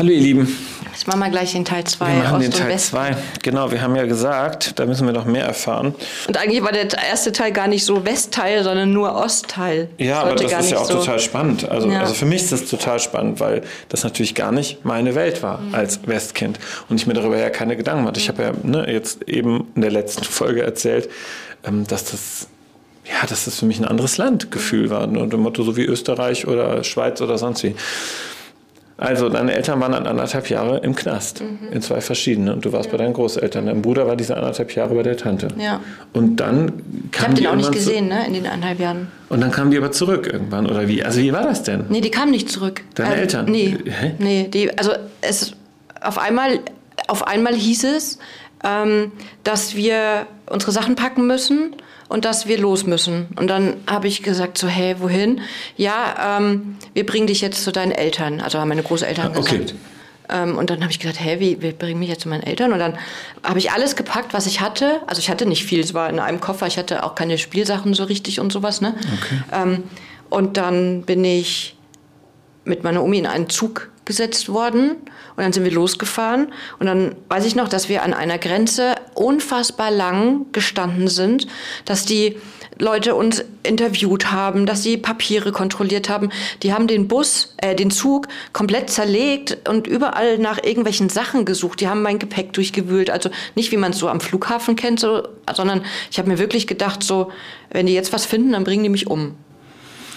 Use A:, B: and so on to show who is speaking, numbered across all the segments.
A: Hallo ihr Lieben.
B: Jetzt machen wir gleich den Teil 2.
A: Wir machen den Teil 2. Genau, wir haben ja gesagt, da müssen wir noch mehr erfahren.
B: Und eigentlich war der erste Teil gar nicht so Westteil, sondern nur Ostteil.
A: Ja, aber das ist ja auch so total spannend. Also, ja. also für mich ist das total spannend, weil das natürlich gar nicht meine Welt war mhm. als Westkind. Und ich mir darüber ja keine Gedanken hatte. Ich habe ja ne, jetzt eben in der letzten Folge erzählt, ähm, dass das ja, dass das für mich ein anderes Landgefühl war. Und dem Motto so wie Österreich oder Schweiz oder sonst wie. Also deine Eltern waren dann anderthalb Jahre im Knast, mhm. in zwei verschiedenen. Und du warst ja. bei deinen Großeltern. Dein Bruder war diese anderthalb Jahre bei der Tante.
B: Ja.
A: Und dann kam
B: Ich habe den auch nicht gesehen, ne, in den anderthalb Jahren.
A: Und dann kamen die aber zurück irgendwann, oder wie? Also wie war das denn?
B: Nee, die kamen nicht zurück.
A: Deine
B: äh,
A: Eltern?
B: Nee, Hä? nee, die, also es, auf einmal, auf einmal hieß es, ähm, dass wir unsere Sachen packen müssen und dass wir los müssen. Und dann habe ich gesagt, so, hey, wohin? Ja, ähm, wir bringen dich jetzt zu deinen Eltern. Also haben meine Großeltern
A: okay.
B: gesagt. Ähm, und dann habe ich gedacht, hey, wie, wir bringen mich jetzt zu meinen Eltern. Und dann habe ich alles gepackt, was ich hatte. Also ich hatte nicht viel, es war in einem Koffer. Ich hatte auch keine Spielsachen so richtig und sowas. Ne?
A: Okay.
B: Ähm, und dann bin ich mit meiner Omi in einen Zug gesetzt worden und dann sind wir losgefahren und dann weiß ich noch, dass wir an einer Grenze unfassbar lang gestanden sind, dass die Leute uns interviewt haben, dass sie Papiere kontrolliert haben. Die haben den Bus, äh, den Zug komplett zerlegt und überall nach irgendwelchen Sachen gesucht. Die haben mein Gepäck durchgewühlt. Also nicht wie man es so am Flughafen kennt, so, sondern ich habe mir wirklich gedacht, so, wenn die jetzt was finden, dann bringen die mich um.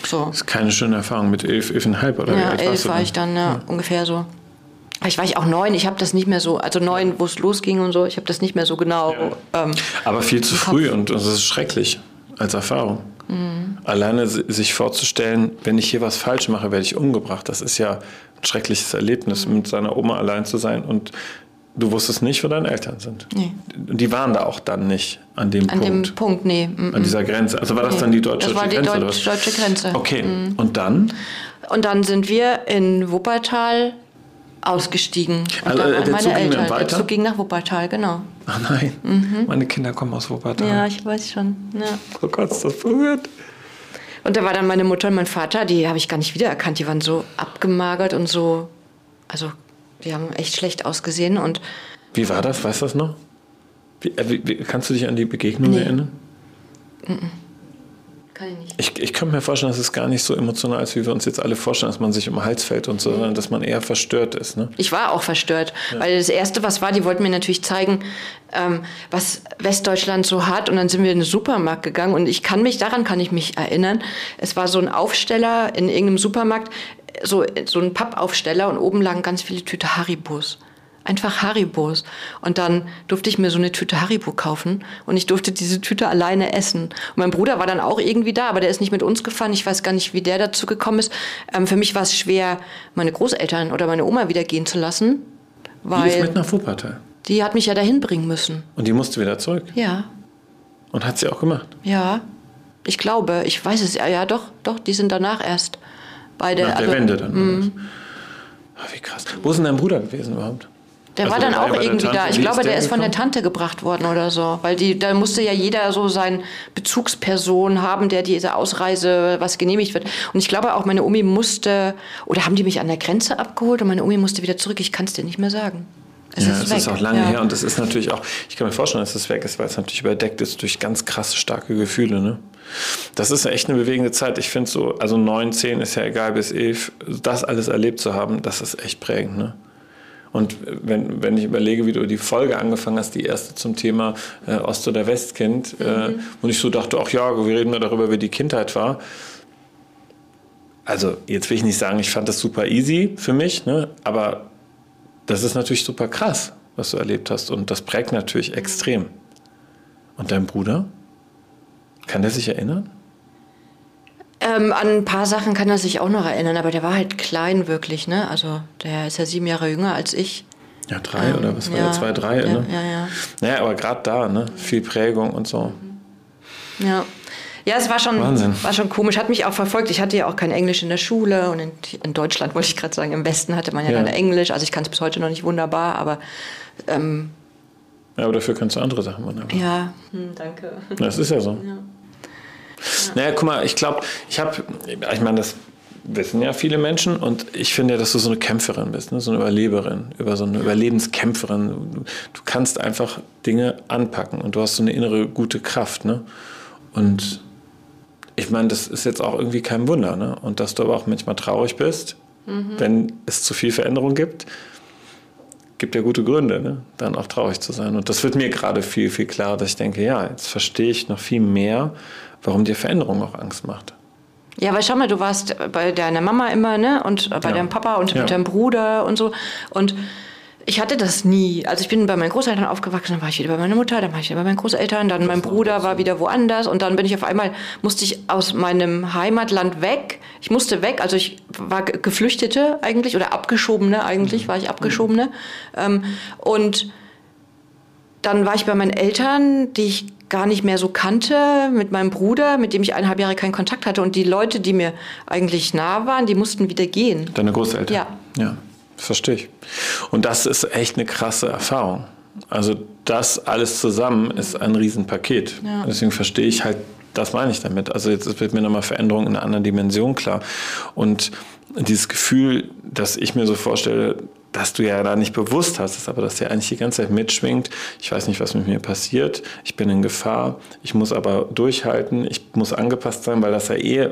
B: So.
A: Das ist keine schöne Erfahrung mit elf, elfeinhalb oder
B: Ja, elf war ich dann, ja, ja. ungefähr so. Ich war ich auch neun, ich habe das nicht mehr so, also neun, wo es losging und so, ich habe das nicht mehr so genau.
A: Ja. Ähm, Aber viel zu früh und das ist schrecklich als Erfahrung. Mhm. Alleine sich vorzustellen, wenn ich hier was falsch mache, werde ich umgebracht. Das ist ja ein schreckliches Erlebnis, mhm. mit seiner Oma allein zu sein und Du wusstest nicht, wo deine Eltern sind.
B: Nee.
A: Die waren da auch dann nicht an dem
B: an
A: Punkt.
B: An dem Punkt, nee.
A: Mm An dieser Grenze. Also war das nee. dann die deutsche Grenze?
B: Das war die
A: Deutsch,
B: deutsche Grenze.
A: Okay. Mm. Und dann?
B: Und dann sind wir in Wuppertal ausgestiegen. Und
A: also,
B: dann
A: äh, der
B: meine
A: Zug
B: Eltern.
A: ging dann weiter?
B: Der Zug ging nach Wuppertal, genau.
A: Ach nein,
B: mhm.
A: meine Kinder kommen aus Wuppertal.
B: Ja, ich weiß schon. Ja.
A: Oh Gott, ist das berührt.
B: Und da war dann meine Mutter und mein Vater, die habe ich gar nicht wiedererkannt. Die waren so abgemagert und so, also die haben echt schlecht ausgesehen und
A: wie war das? Weißt du das noch? Wie, äh, wie, kannst du dich an die Begegnung nee. erinnern?
B: Mm Ich nicht.
A: Ich, ich kann mir vorstellen, dass es gar nicht so emotional ist, wie wir uns jetzt alle vorstellen, dass man sich um den Hals fällt und so, mhm. sondern dass man eher verstört ist. Ne?
B: Ich war auch verstört, ja. weil das Erste, was war, die wollten mir natürlich zeigen, ähm, was Westdeutschland so hat. Und dann sind wir in den Supermarkt gegangen und ich kann mich, daran kann ich mich erinnern, es war so ein Aufsteller in irgendeinem Supermarkt, so, so ein Pappaufsteller und oben lagen ganz viele Tüte Haribos einfach Haribos. Und dann durfte ich mir so eine Tüte Haribo kaufen und ich durfte diese Tüte alleine essen. Und mein Bruder war dann auch irgendwie da, aber der ist nicht mit uns gefahren. Ich weiß gar nicht, wie der dazu gekommen ist. Ähm, für mich war es schwer, meine Großeltern oder meine Oma wieder gehen zu lassen. Weil
A: die ist mit nach Wuppertal.
B: Die hat mich ja dahin bringen müssen.
A: Und die musste wieder zurück?
B: Ja.
A: Und hat sie auch gemacht?
B: Ja. Ich glaube, ich weiß es ja, ja doch, doch, die sind danach erst. Beide,
A: Nach der
B: also,
A: Wende dann.
B: Mm.
A: Ach, wie krass. Wo ist denn dein Bruder gewesen überhaupt?
B: Der also war dann auch irgendwie da. Ich glaube, der ist von der Tante gebracht worden oder so. Weil die, da musste ja jeder so seine Bezugsperson haben, der diese Ausreise was genehmigt wird. Und ich glaube auch, meine Omi musste, oder haben die mich an der Grenze abgeholt und meine Omi musste wieder zurück. Ich kann es dir nicht mehr sagen.
A: Es ja, ist es weg. ist auch lange ja. her und es ist natürlich auch, ich kann mir vorstellen, dass es weg ist, weil es natürlich überdeckt ist durch ganz krasse, starke Gefühle. Ne? Das ist echt eine bewegende Zeit. Ich finde so, also neun, zehn ist ja egal, bis elf, das alles erlebt zu haben, das ist echt prägend. Ne? Und wenn, wenn ich überlege, wie du die Folge angefangen hast, die erste zum Thema äh, Ost- oder Westkind, äh, mhm. äh, und ich so dachte, ach ja, wir reden mal darüber, wie die Kindheit war. Also jetzt will ich nicht sagen, ich fand das super easy für mich, ne? aber das ist natürlich super krass, was du erlebt hast. Und das prägt natürlich extrem. Und dein Bruder? Kann der sich erinnern?
B: Ähm, an ein paar Sachen kann er sich auch noch erinnern, aber der war halt klein wirklich, ne? Also der ist ja sieben Jahre jünger als ich.
A: Ja, drei ähm, oder was war ja, der? Zwei, drei,
B: ja,
A: ne?
B: Ja, ja.
A: Naja, aber gerade da, ne? Viel Prägung und so.
B: Ja. Ja, es war schon,
A: Wahnsinn.
B: war schon komisch. Hat mich auch verfolgt. Ich hatte ja auch kein Englisch in der Schule und in, in Deutschland wollte ich gerade sagen, im Westen hatte man ja, ja. dann Englisch. Also ich kann es bis heute noch nicht wunderbar, aber ähm,
A: ja, aber dafür kannst du andere Sachen wunderbar.
B: Ja, hm, danke.
A: Das ist ja so.
B: Ja.
A: Naja, guck mal, ich glaube, ich habe, ich meine, das wissen ja viele Menschen und ich finde ja, dass du so eine Kämpferin bist, ne? so eine Überleberin, über so eine Überlebenskämpferin. Du kannst einfach Dinge anpacken und du hast so eine innere gute Kraft. Ne? Und ich meine, das ist jetzt auch irgendwie kein Wunder. Ne? Und dass du aber auch manchmal traurig bist, mhm. wenn es zu viel Veränderung gibt, gibt ja gute Gründe, ne? dann auch traurig zu sein. Und das wird mir gerade viel, viel klarer, dass ich denke, ja, jetzt verstehe ich noch viel mehr, warum dir Veränderung auch Angst macht.
B: Ja, weil schau mal, du warst bei deiner Mama immer, ne? Und bei ja. deinem Papa und ja. mit deinem Bruder und so. Und ich hatte das nie. Also ich bin bei meinen Großeltern aufgewachsen, dann war ich wieder bei meiner Mutter, dann war ich wieder bei meinen Großeltern, dann das mein Bruder war wieder woanders und dann bin ich auf einmal, musste ich aus meinem Heimatland weg. Ich musste weg, also ich war Geflüchtete eigentlich oder Abgeschobene eigentlich, mhm. war ich Abgeschobene. Ähm, und dann war ich bei meinen Eltern, die ich gar nicht mehr so kannte, mit meinem Bruder, mit dem ich eineinhalb Jahre keinen Kontakt hatte. Und die Leute, die mir eigentlich nah waren, die mussten wieder gehen.
A: Deine Großeltern?
B: Ja.
A: Ja. Verstehe ich. Und das ist echt eine krasse Erfahrung. Also das alles zusammen ist ein Riesenpaket. Ja. Deswegen verstehe ich halt, das meine ich damit. Also jetzt wird mir nochmal Veränderung in einer anderen Dimension klar. Und dieses Gefühl, dass ich mir so vorstelle, dass du ja da nicht bewusst hast, aber dass der eigentlich die ganze Zeit mitschwingt. Ich weiß nicht, was mit mir passiert. Ich bin in Gefahr. Ich muss aber durchhalten. Ich muss angepasst sein, weil das ja eh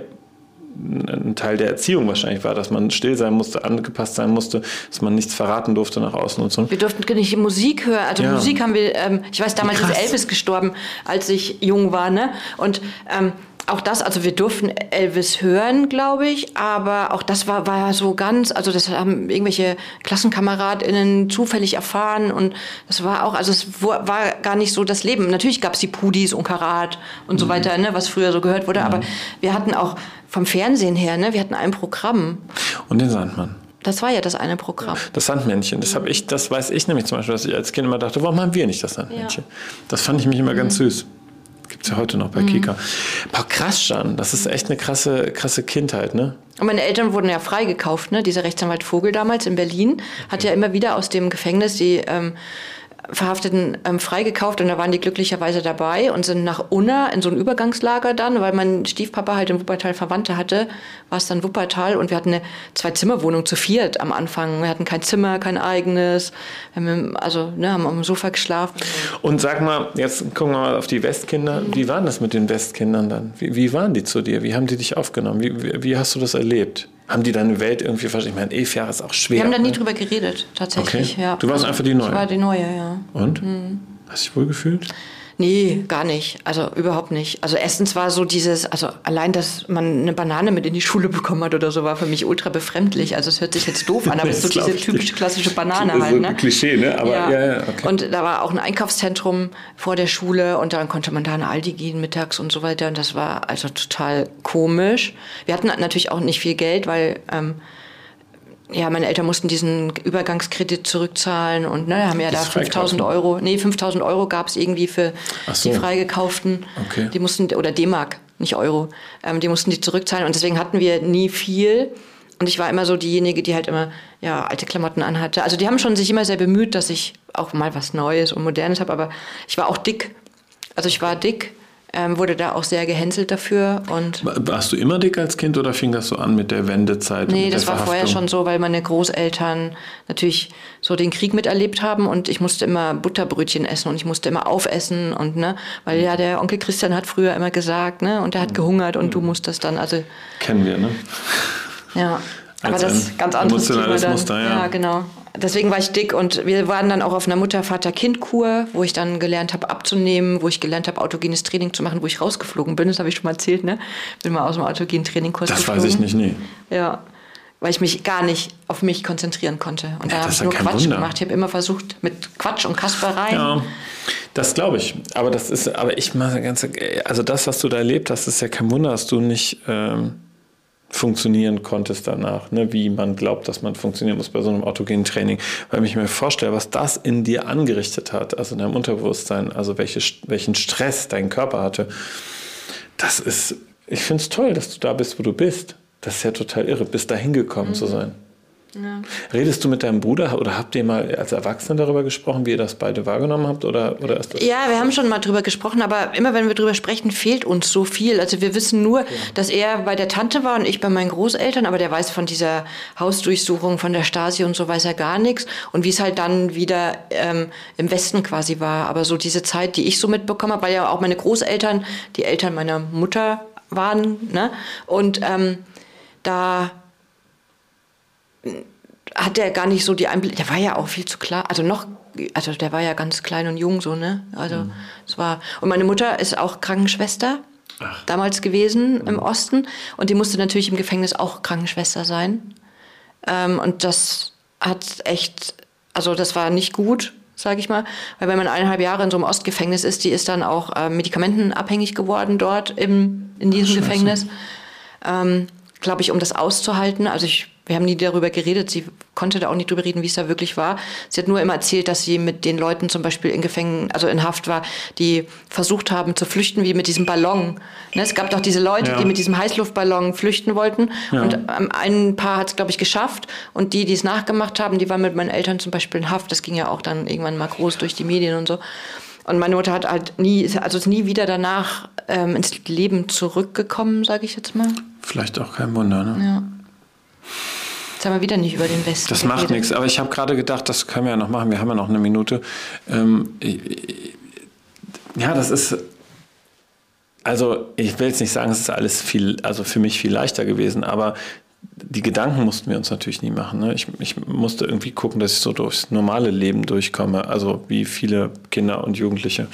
A: ein Teil der Erziehung wahrscheinlich war, dass man still sein musste, angepasst sein musste, dass man nichts verraten durfte nach außen und so.
B: Wir durften nicht Musik hören. Also ja. Musik haben wir, ähm, ich weiß, damals ist Elvis gestorben, als ich jung war, ne? Und ähm, auch das, also wir durften Elvis hören, glaube ich, aber auch das war, war so ganz, also das haben irgendwelche KlassenkameradInnen zufällig erfahren und das war auch, also es war gar nicht so das Leben. Natürlich gab es die Pudis und Karat und mhm. so weiter, ne, was früher so gehört wurde, mhm. aber wir hatten auch vom Fernsehen her, ne, wir hatten ein Programm.
A: Und den Sandmann.
B: Das war ja das eine Programm.
A: Das Sandmännchen. Das habe ich, das weiß ich nämlich zum Beispiel, dass ich als Kind immer dachte, warum haben wir nicht das Sandmännchen? Ja. Das fand ich mich immer mhm. ganz süß. Gibt es ja heute noch bei mhm. Kika. Boah, krass, Jan. Das ist echt eine krasse, krasse Kindheit, ne?
B: Und meine Eltern wurden ja freigekauft, ne? Dieser Rechtsanwalt Vogel damals in Berlin hat ja immer wieder aus dem Gefängnis die ähm, Verhafteten ähm, freigekauft und da waren die glücklicherweise dabei und sind nach Unna in so ein Übergangslager dann, weil mein Stiefpapa halt in Wuppertal Verwandte hatte, war es dann Wuppertal und wir hatten eine Zwei-Zimmer-Wohnung zu viert am Anfang. Wir hatten kein Zimmer, kein eigenes, haben, also ne, haben am Sofa geschlafen.
A: Und sag mal, jetzt gucken wir mal auf die Westkinder. Wie waren das mit den Westkindern dann? Wie, wie waren die zu dir? Wie haben die dich aufgenommen? Wie, wie hast du das erlebt? Haben die deine Welt irgendwie verstanden? Ich meine, elf Jahre ist auch schwer.
B: Wir haben da nie ne? drüber geredet, tatsächlich. Okay. Ja.
A: Du warst einfach die Neue?
B: Ich war die Neue, ja.
A: Und? Mhm. Hast du dich wohl gefühlt?
B: Nee, gar nicht. Also überhaupt nicht. Also erstens war so dieses, also allein, dass man eine Banane mit in die Schule bekommen hat oder so, war für mich ultra befremdlich. Also es hört sich jetzt doof an, aber es ist so diese typische klassische Banane halt.
A: So ne? Klischee, ne?
B: Aber, ja. Ja, ja, okay. Und da war auch ein Einkaufszentrum vor der Schule und dann konnte man da in Aldi gehen mittags und so weiter. Und das war also total komisch. Wir hatten natürlich auch nicht viel Geld, weil ähm, ja, meine Eltern mussten diesen Übergangskredit zurückzahlen und ne, haben ja da 5000 Euro, nee, 5000 Euro gab es irgendwie für so. die Freigekauften. Okay. Die mussten, oder D-Mark, nicht Euro, ähm, die mussten die zurückzahlen und deswegen hatten wir nie viel. Und ich war immer so diejenige, die halt immer ja, alte Klamotten anhatte. Also die haben schon sich immer sehr bemüht, dass ich auch mal was Neues und Modernes habe, aber ich war auch dick. Also ich war dick ähm, wurde da auch sehr gehänselt dafür. Und
A: Warst du immer dick als Kind oder fing das so an mit der Wendezeit?
B: Nee, das war vorher schon so, weil meine Großeltern natürlich so den Krieg miterlebt haben und ich musste immer Butterbrötchen essen und ich musste immer aufessen und ne, weil ja der Onkel Christian hat früher immer gesagt, ne, und der hat gehungert und du musstest dann also.
A: Kennen wir, ne?
B: Ja. Aber das ist ganz anderes
A: Thema Muster, ja.
B: ja, genau deswegen war ich dick und wir waren dann auch auf einer Mutter-Vater-Kind-Kur, wo ich dann gelernt habe abzunehmen, wo ich gelernt habe autogenes Training zu machen, wo ich rausgeflogen bin. Das habe ich schon mal erzählt, ne? Bin mal aus dem autogenen Trainingkurs
A: Das geflogen. weiß ich nicht, nee.
B: Ja, weil ich mich gar nicht auf mich konzentrieren konnte. Und ja, da habe ich nur Quatsch Wunder. gemacht. Ich habe immer versucht mit Quatsch und Kaspereien. Ja,
A: das glaube ich. Aber das ist, aber ich mache ganz, also das, was du da erlebt hast, ist ja kein Wunder, dass du nicht ähm, funktionieren konntest danach, ne? wie man glaubt, dass man funktionieren muss bei so einem autogenen Training. Weil ich mir vorstelle, was das in dir angerichtet hat, also in deinem Unterbewusstsein, also welche, welchen Stress dein Körper hatte, das ist, ich finde es toll, dass du da bist, wo du bist. Das ist ja total irre, bis dahin gekommen mhm. zu sein. Ja. Redest du mit deinem Bruder oder habt ihr mal als Erwachsene darüber gesprochen, wie ihr das beide wahrgenommen habt? Oder, oder ist das
B: ja, wir haben schon mal darüber gesprochen, aber immer wenn wir darüber sprechen, fehlt uns so viel. Also wir wissen nur, ja. dass er bei der Tante war und ich bei meinen Großeltern, aber der weiß von dieser Hausdurchsuchung, von der Stasi und so weiß er gar nichts. Und wie es halt dann wieder ähm, im Westen quasi war. Aber so diese Zeit, die ich so mitbekommen habe, weil ja auch meine Großeltern, die Eltern meiner Mutter waren, ne? Und ähm, da hat er gar nicht so die Einblick. Der war ja auch viel zu klar. Also noch, also der war ja ganz klein und jung so, ne? Also mhm. es war. Und meine Mutter ist auch Krankenschwester Ach. damals gewesen mhm. im Osten und die musste natürlich im Gefängnis auch Krankenschwester sein. Ähm, und das hat echt, also das war nicht gut, sage ich mal, weil wenn man eineinhalb Jahre in so einem Ostgefängnis ist, die ist dann auch äh, medikamentenabhängig geworden dort im, in diesem Ach, Gefängnis. Ähm, Glaube ich, um das auszuhalten. Also ich wir haben nie darüber geredet. Sie konnte da auch nicht drüber reden, wie es da wirklich war. Sie hat nur immer erzählt, dass sie mit den Leuten zum Beispiel in Gefängnis, also in Haft war, die versucht haben zu flüchten, wie mit diesem Ballon. Ne, es gab doch diese Leute, ja. die mit diesem Heißluftballon flüchten wollten. Ja. Und ähm, ein Paar hat es, glaube ich, geschafft. Und die, die es nachgemacht haben, die waren mit meinen Eltern zum Beispiel in Haft. Das ging ja auch dann irgendwann mal groß durch die Medien und so. Und meine Mutter hat halt nie, also ist nie wieder danach ähm, ins Leben zurückgekommen, sage ich jetzt mal.
A: Vielleicht auch kein Wunder, ne? Ja.
B: Jetzt haben wir wieder nicht über den Westen.
A: Das macht nichts, aber ich habe gerade gedacht, das können wir ja noch machen. Wir haben ja noch eine Minute. Ähm, ja, das ist. Also, ich will jetzt nicht sagen, es ist alles viel, also für mich viel leichter gewesen, aber die Gedanken mussten wir uns natürlich nie machen. Ne? Ich, ich, musste irgendwie gucken, dass ich so durchs normale Leben durchkomme, also wie viele Kinder und Jugendliche.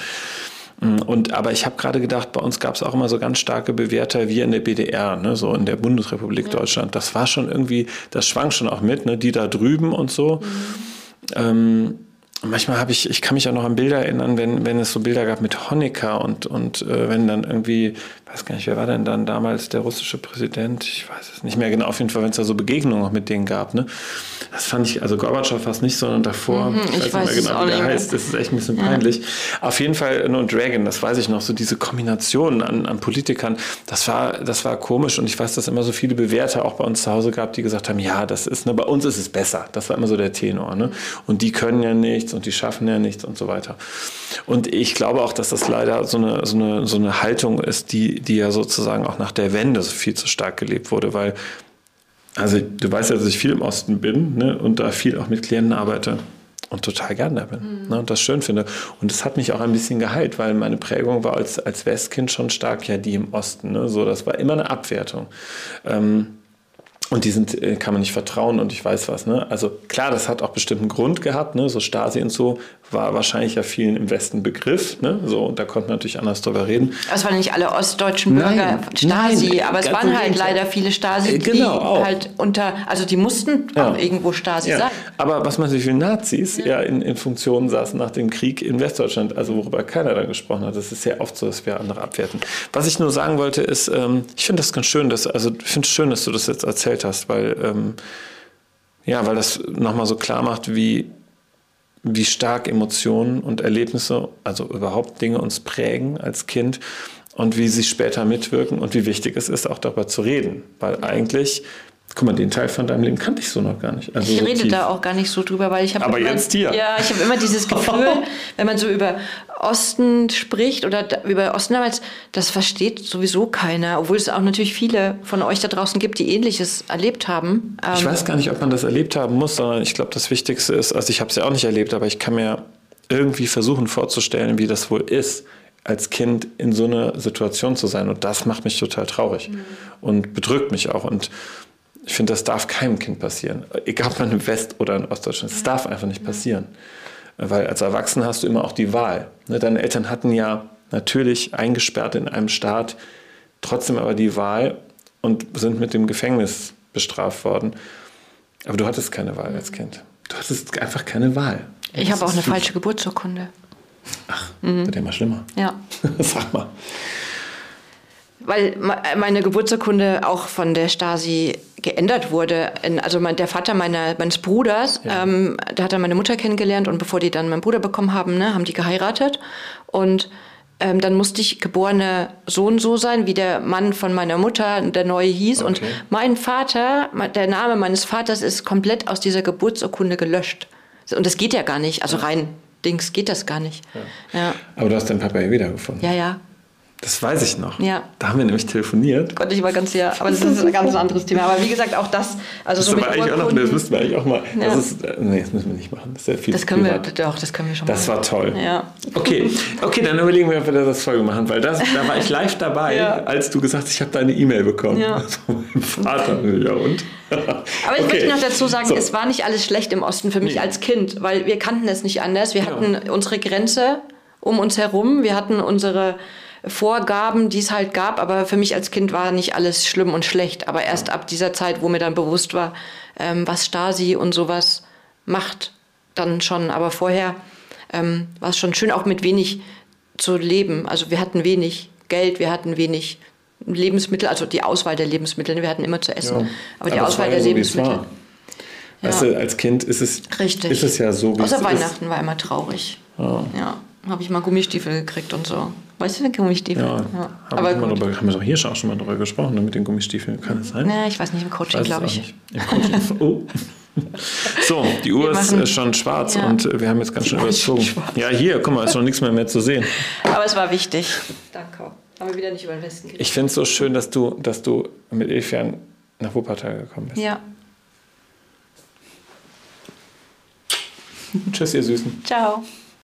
A: Mm, und, aber ich habe gerade gedacht, bei uns gab es auch immer so ganz starke Bewerter wie in der BDR, ne, so in der Bundesrepublik ja. Deutschland. Das war schon irgendwie, das schwang schon auch mit, ne, die da drüben und so. Mhm. Ähm, manchmal habe ich, ich kann mich auch noch an Bilder erinnern, wenn, wenn es so Bilder gab mit Honecker und, und äh, wenn dann irgendwie, weiß gar nicht, wer war denn dann damals der russische Präsident? Ich weiß es nicht mehr genau. Auf jeden Fall, wenn es da so Begegnungen auch mit denen gab. Ne? Das fand ich, also Gorbatschow fast nicht, sondern davor,
B: mhm, ich, ich, weiß, nicht mehr genau, wie der
A: heißt. Das ist echt ein bisschen ja. peinlich. Auf jeden Fall, nur Dragon, das weiß ich noch, so diese Kombination an, an Politikern, das war, das war komisch und ich weiß, dass es immer so viele Bewerter auch bei uns zu Hause gab, die gesagt haben, ja, das ist, ne, bei uns ist es besser. Das war immer so der Tenor. Ne? Und die können ja nichts und die schaffen ja nichts und so weiter. Und ich glaube auch, dass das leider so eine, so eine, so eine Haltung ist, die, die ja sozusagen auch nach der Wende so viel zu stark gelebt wurde, weil, also du weißt ja, dass ich viel im Osten bin ne, und da viel auch mit Klienten arbeite und total gern da bin mhm. ne, und das schön finde. Und das hat mich auch ein bisschen geheilt, weil meine Prägung war als, als Westkind schon stark ja die im Osten. Ne, so, das war immer eine Abwertung. Ähm, und die sind, äh, kann man nicht vertrauen und ich weiß was. Ne? Also klar, das hat auch bestimmten Grund gehabt. Ne? So Stasi und so war wahrscheinlich ja vielen im Westen Begriff. Ne? So, und da konnte man natürlich anders drüber reden.
B: Es waren nicht alle ostdeutschen Bürger nein, Stasi, nein, aber es waren halt leider viele Stasi, äh, genau, die auch. halt unter, also die mussten ja. auch irgendwo Stasi ja. sein.
A: Aber was man sich wie Nazis ja, ja in, in Funktionen saßen nach dem Krieg in Westdeutschland, also worüber keiner dann gesprochen hat, das ist sehr oft so, dass wir andere abwerten. Was ich nur sagen wollte, ist, ähm, ich finde das ganz schön, dass, also ich finde es schön, dass du das jetzt erzählt hast, weil ähm, ja, weil das nochmal so klar macht, wie wie stark Emotionen und Erlebnisse, also überhaupt Dinge uns prägen als Kind und wie sie später mitwirken und wie wichtig es ist, auch darüber zu reden. Weil eigentlich Guck mal, den Teil von deinem Leben kannte ich so noch gar nicht.
B: Also ich rede so da auch gar nicht so drüber, weil ich habe.
A: Immer, jetzt hier.
B: Ja, ich habe immer dieses Gefühl, wenn man so über Osten spricht oder über Osten damals, das versteht sowieso keiner, obwohl es auch natürlich viele von euch da draußen gibt, die Ähnliches erlebt haben.
A: Ich ähm, weiß gar nicht, ob man das erlebt haben muss, sondern ich glaube, das Wichtigste ist, also ich habe es ja auch nicht erlebt, aber ich kann mir irgendwie versuchen vorzustellen, wie das wohl ist, als Kind in so einer Situation zu sein. Und das macht mich total traurig mhm. und bedrückt mich auch. Und ich finde, das darf keinem Kind passieren. Egal ob man in West- oder in Ostdeutschland. Das darf einfach nicht passieren. Weil als Erwachsener hast du immer auch die Wahl. Ne, deine Eltern hatten ja natürlich eingesperrt in einem Staat trotzdem aber die Wahl und sind mit dem Gefängnis bestraft worden. Aber du hattest keine Wahl als Kind. Du hattest einfach keine Wahl.
B: Ich habe auch eine falsche Geburtsurkunde.
A: Ach, mhm. wird ja mal schlimmer.
B: Ja.
A: Sag mal
B: weil meine Geburtsurkunde auch von der Stasi geändert wurde. Also der Vater meiner, meines Bruders, ja. ähm, da hat er meine Mutter kennengelernt und bevor die dann meinen Bruder bekommen haben, ne, haben die geheiratet. Und ähm, dann musste ich geborene so und so sein, wie der Mann von meiner Mutter, der neue hieß. Okay. Und mein Vater, der Name meines Vaters ist komplett aus dieser Geburtsurkunde gelöscht. Und das geht ja gar nicht. Also rein Dings geht das gar nicht.
A: Ja. ja. Aber du hast deinen Papa ja wiedergefunden.
B: Ja, ja.
A: Das weiß ich noch.
B: Ja.
A: Da haben wir nämlich telefoniert.
B: Gott, ich war ganz ja, aber das ist ein ganz anderes Thema. Aber wie gesagt, auch das, also das
A: so mit eigentlich auch noch, Das müssten wir eigentlich auch mal. Ja. Das ist, äh, nee, das müssen wir nicht machen. Das ist sehr viel.
B: Das können privat. wir, doch, das können wir schon.
A: Das
B: machen.
A: war toll.
B: Ja.
A: Okay, okay, dann überlegen wir, ob wir das Folge machen, weil das, da war ich live dabei, ja. als du gesagt hast, ich habe deine E-Mail bekommen. Ja. Also mein Vater, ja und.
B: Aber ich okay. möchte noch dazu sagen, so. es war nicht alles schlecht im Osten für mich nee. als Kind, weil wir kannten es nicht anders. Wir hatten unsere Grenze um uns herum, wir hatten unsere Vorgaben, die es halt gab. Aber für mich als Kind war nicht alles schlimm und schlecht. Aber erst ab dieser Zeit, wo mir dann bewusst war, ähm, was Stasi und sowas macht, dann schon. Aber vorher ähm, war es schon schön, auch mit wenig zu leben. Also wir hatten wenig Geld, wir hatten wenig Lebensmittel, also die Auswahl der Lebensmittel. Wir hatten immer zu essen. Ja, aber die aber Auswahl der so, Lebensmittel.
A: Ja. Weißt du, als Kind ist es, Richtig. ist es ja so,
B: wie Außer Weihnachten ist. war immer traurig. Ja. ja. Habe ich mal Gummistiefel gekriegt und so. Weißt du, den Gummistiefel? Ja,
A: ja. Aber wir drüber, haben wir doch hier schon mal drüber gesprochen, ne, mit den Gummistiefeln. Kann es sein?
B: Ja, ich weiß nicht, im Coaching, glaube ich. Im
A: Coaching. Oh. So, die Uhr machen, ist schon schwarz ja. und wir haben jetzt ganz schön überzogen. Ja, hier, guck mal, ist noch nichts mehr, mehr zu sehen.
B: Aber es war wichtig. Danke. Haben wir wieder nicht über den Westen
A: geredet. Ich finde es so schön, dass du, dass du mit elf Jahren nach Wuppertal gekommen bist.
B: Ja.
A: Tschüss, ihr Süßen.
B: Ciao.